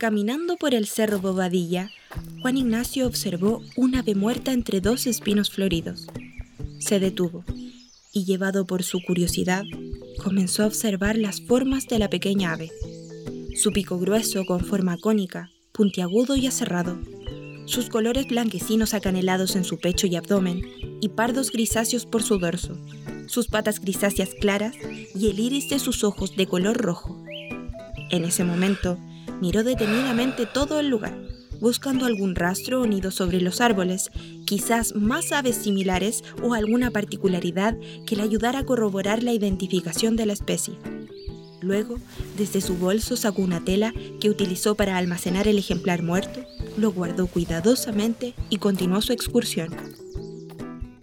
Caminando por el cerro Bobadilla, Juan Ignacio observó una ave muerta entre dos espinos floridos. Se detuvo y, llevado por su curiosidad, comenzó a observar las formas de la pequeña ave. Su pico grueso con forma cónica, puntiagudo y aserrado, sus colores blanquecinos acanelados en su pecho y abdomen y pardos grisáceos por su dorso, sus patas grisáceas claras y el iris de sus ojos de color rojo. En ese momento, miró detenidamente todo el lugar, buscando algún rastro o nido sobre los árboles, quizás más aves similares o alguna particularidad que le ayudara a corroborar la identificación de la especie. Luego, desde su bolso sacó una tela que utilizó para almacenar el ejemplar muerto, lo guardó cuidadosamente y continuó su excursión.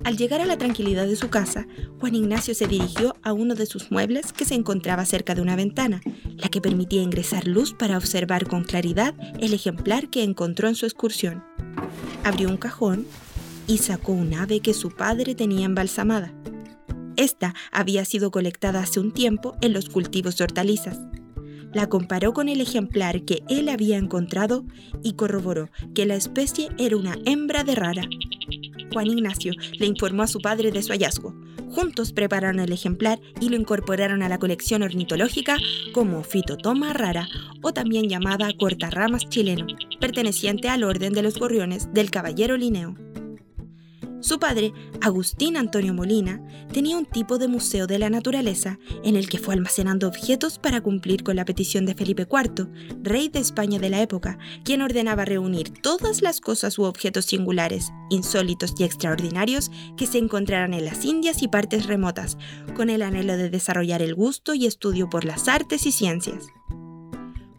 Al llegar a la tranquilidad de su casa, Juan Ignacio se dirigió a uno de sus muebles que se encontraba cerca de una ventana, la que permitía ingresar luz para observar con claridad el ejemplar que encontró en su excursión. Abrió un cajón y sacó un ave que su padre tenía embalsamada. Esta había sido colectada hace un tiempo en los cultivos de hortalizas. La comparó con el ejemplar que él había encontrado y corroboró que la especie era una hembra de rara. Juan Ignacio le informó a su padre de su hallazgo. Juntos prepararon el ejemplar y lo incorporaron a la colección ornitológica como Fitotoma rara, o también llamada cortarramas chileno, perteneciente al orden de los gorriones del caballero Linneo. Su padre, Agustín Antonio Molina, tenía un tipo de museo de la naturaleza en el que fue almacenando objetos para cumplir con la petición de Felipe IV, rey de España de la época, quien ordenaba reunir todas las cosas u objetos singulares, insólitos y extraordinarios que se encontraran en las Indias y partes remotas, con el anhelo de desarrollar el gusto y estudio por las artes y ciencias.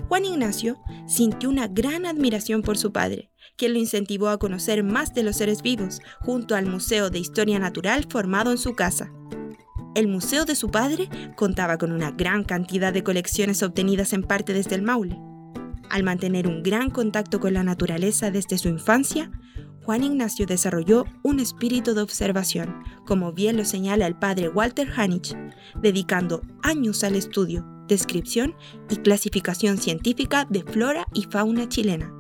Juan Ignacio sintió una gran admiración por su padre, quien lo incentivó a conocer más de los seres vivos, junto al Museo de Historia Natural formado en su casa. El museo de su padre contaba con una gran cantidad de colecciones obtenidas en parte desde el Maule. Al mantener un gran contacto con la naturaleza desde su infancia, Juan Ignacio desarrolló un espíritu de observación, como bien lo señala el padre Walter Hanich, dedicando años al estudio, descripción y clasificación científica de flora y fauna chilena.